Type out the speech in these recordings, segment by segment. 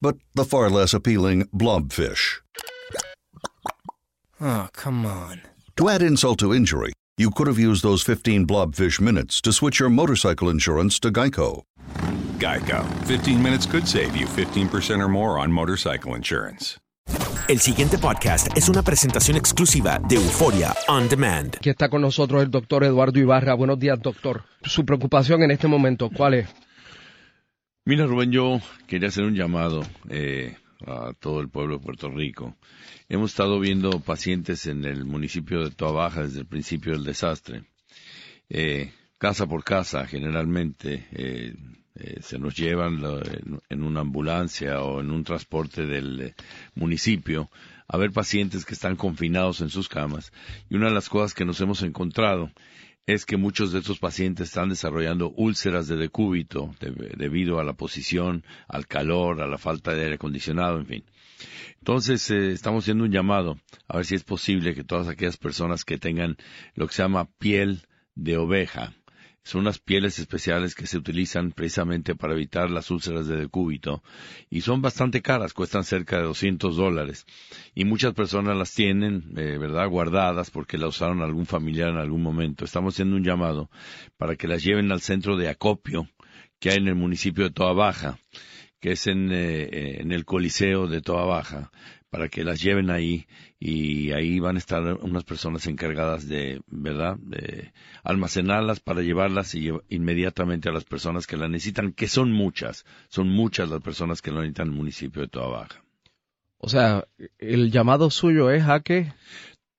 but the far less appealing blobfish. Oh, come on. To add insult to injury, you could have used those 15 blobfish minutes to switch your motorcycle insurance to Geico. Geico. 15 minutes could save you 15% or more on motorcycle insurance. El siguiente podcast es una presentación exclusiva de Euforia On Demand. Aquí está con nosotros el doctor Eduardo Ibarra. Buenos días, doctor. Su preocupación en este momento, ¿cuál es? Mira, Rubén, yo quería hacer un llamado eh, a todo el pueblo de Puerto Rico. Hemos estado viendo pacientes en el municipio de Toa Baja desde el principio del desastre. Eh, casa por casa, generalmente, eh, eh, se nos llevan en, en una ambulancia o en un transporte del municipio a ver pacientes que están confinados en sus camas. Y una de las cosas que nos hemos encontrado es que muchos de estos pacientes están desarrollando úlceras de decúbito de- debido a la posición, al calor, a la falta de aire acondicionado, en fin. Entonces, eh, estamos haciendo un llamado a ver si es posible que todas aquellas personas que tengan lo que se llama piel de oveja, son unas pieles especiales que se utilizan precisamente para evitar las úlceras de decúbito y son bastante caras, cuestan cerca de 200 dólares y muchas personas las tienen, eh, ¿verdad?, guardadas porque la usaron algún familiar en algún momento. Estamos haciendo un llamado para que las lleven al centro de acopio que hay en el municipio de Toa Baja, que es en, eh, eh, en el Coliseo de Toa Baja, para que las lleven ahí y ahí van a estar unas personas encargadas de, ¿verdad?, de almacenarlas para llevarlas y inmediatamente a las personas que las necesitan, que son muchas, son muchas las personas que lo necesitan en el municipio de Toa Baja. O sea, el llamado suyo es a que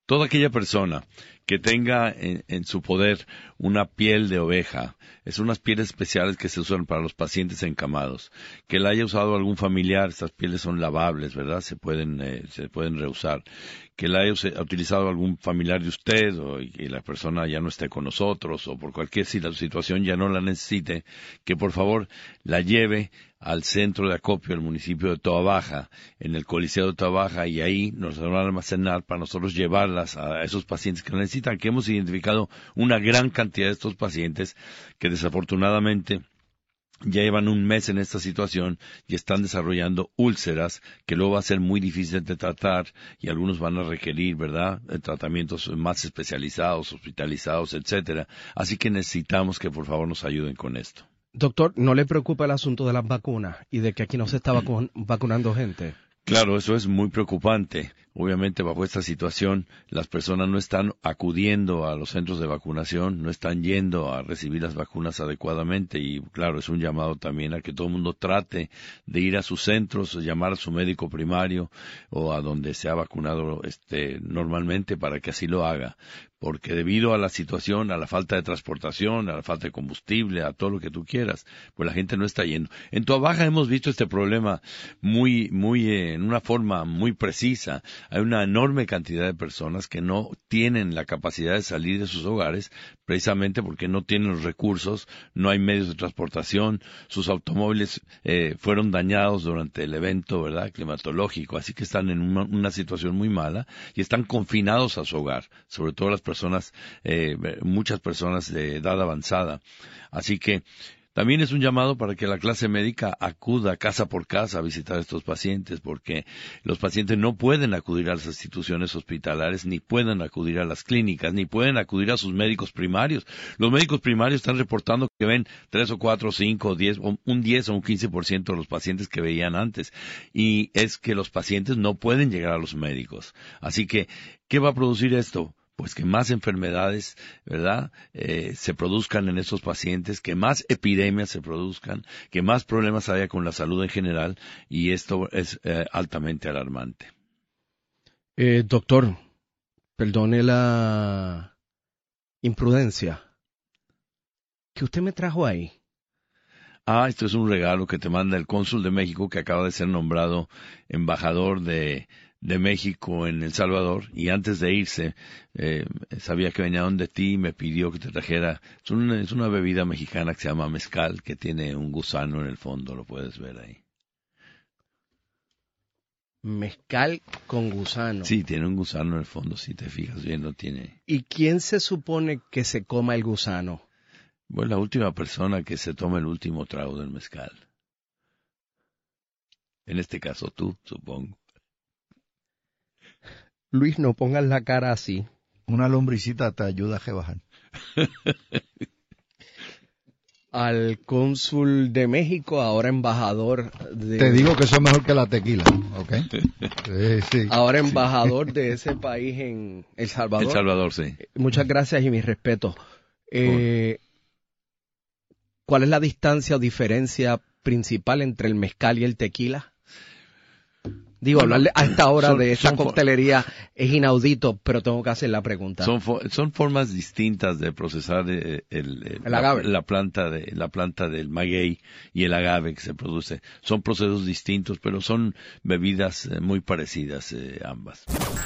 Toda aquella persona que tenga en, su poder una piel de oveja, es unas pieles especiales que se usan para los pacientes encamados, que la haya usado algún familiar, estas pieles son lavables, ¿verdad? Se pueden, eh, se pueden reusar, que la haya utilizado algún familiar de usted o y la persona ya no esté con nosotros o por cualquier si- la situación ya no la necesite, que por favor la lleve al centro de acopio del municipio de Toa Baja, en el Coliseo de Toa Baja, y ahí nos van a almacenar para nosotros llevarlas a esos pacientes que lo necesitan, que hemos identificado una gran cantidad de estos pacientes que desafortunadamente ya llevan un mes en esta situación y están desarrollando úlceras que luego va a ser muy difícil de tratar y algunos van a requerir, ¿verdad?, Eh, tratamientos más especializados, hospitalizados, etcétera. Así que necesitamos que por favor nos ayuden con esto. Doctor, ¿no le preocupa el asunto de las vacunas y de que aquí no se está vacu- vacunando gente? Claro, eso es muy preocupante. Obviamente bajo esta situación las personas no están acudiendo a los centros de vacunación, no están yendo a recibir las vacunas adecuadamente y claro, es un llamado también a que todo el mundo trate de ir a sus centros, llamar a su médico primario o a donde se ha vacunado este normalmente para que así lo haga porque debido a la situación, a la falta de transportación, a la falta de combustible, a todo lo que tú quieras, pues la gente no está yendo. En Tua Baja hemos visto este problema muy, muy, eh, en una forma muy precisa. Hay una enorme cantidad de personas que no tienen la capacidad de salir de sus hogares precisamente porque no tienen los recursos, no hay medios de transportación, sus automóviles eh, fueron dañados durante el evento, ¿verdad? Climatológico, así que están en una, una situación muy mala y están confinados a su hogar, sobre todo las personas, eh, muchas personas de edad avanzada. Así que también es un llamado para que la clase médica acuda casa por casa a visitar a estos pacientes, porque los pacientes no pueden acudir a las instituciones hospitalarias, ni pueden acudir a las clínicas, ni pueden acudir a sus médicos primarios. Los médicos primarios están reportando que ven tres o cuatro, cinco, diez, un diez o un quince por ciento de los pacientes que veían antes. Y es que los pacientes no pueden llegar a los médicos. Así que, ¿qué va a producir esto? Pues que más enfermedades, ¿verdad?, eh, se produzcan en estos pacientes, que más epidemias se produzcan, que más problemas haya con la salud en general, y esto es eh, altamente alarmante. Eh, doctor, perdone la imprudencia. ¿Qué usted me trajo ahí? Ah, esto es un regalo que te manda el cónsul de México que acaba de ser nombrado embajador de de México en El Salvador y antes de irse eh, sabía que venía donde ti y me pidió que te trajera es una, es una bebida mexicana que se llama mezcal que tiene un gusano en el fondo lo puedes ver ahí. Mezcal con gusano. Sí tiene un gusano en el fondo si te fijas bien no tiene. Y quién se supone que se coma el gusano pues la última persona que se toma el último trago del mezcal. En este caso tú supongo Luis, no pongas la cara así. Una lombricita te ayuda a rebajar. Al cónsul de México, ahora embajador de... Te digo que eso es mejor que la tequila, ¿ok? Sí, sí, ahora embajador de ese país en El Salvador. El Salvador, sí. Muchas gracias y mi respeto. Eh, ¿Cuál es la distancia o diferencia principal entre el mezcal y el tequila? Digo, hablarle a esta hora de esa coctelería es inaudito, pero tengo que hacer la pregunta. Son, son formas distintas de procesar eh, el, La, planta de la planta del maguey y el agave que se produce. Son procesos distintos, pero son bebidas eh, muy parecidas eh, ambas.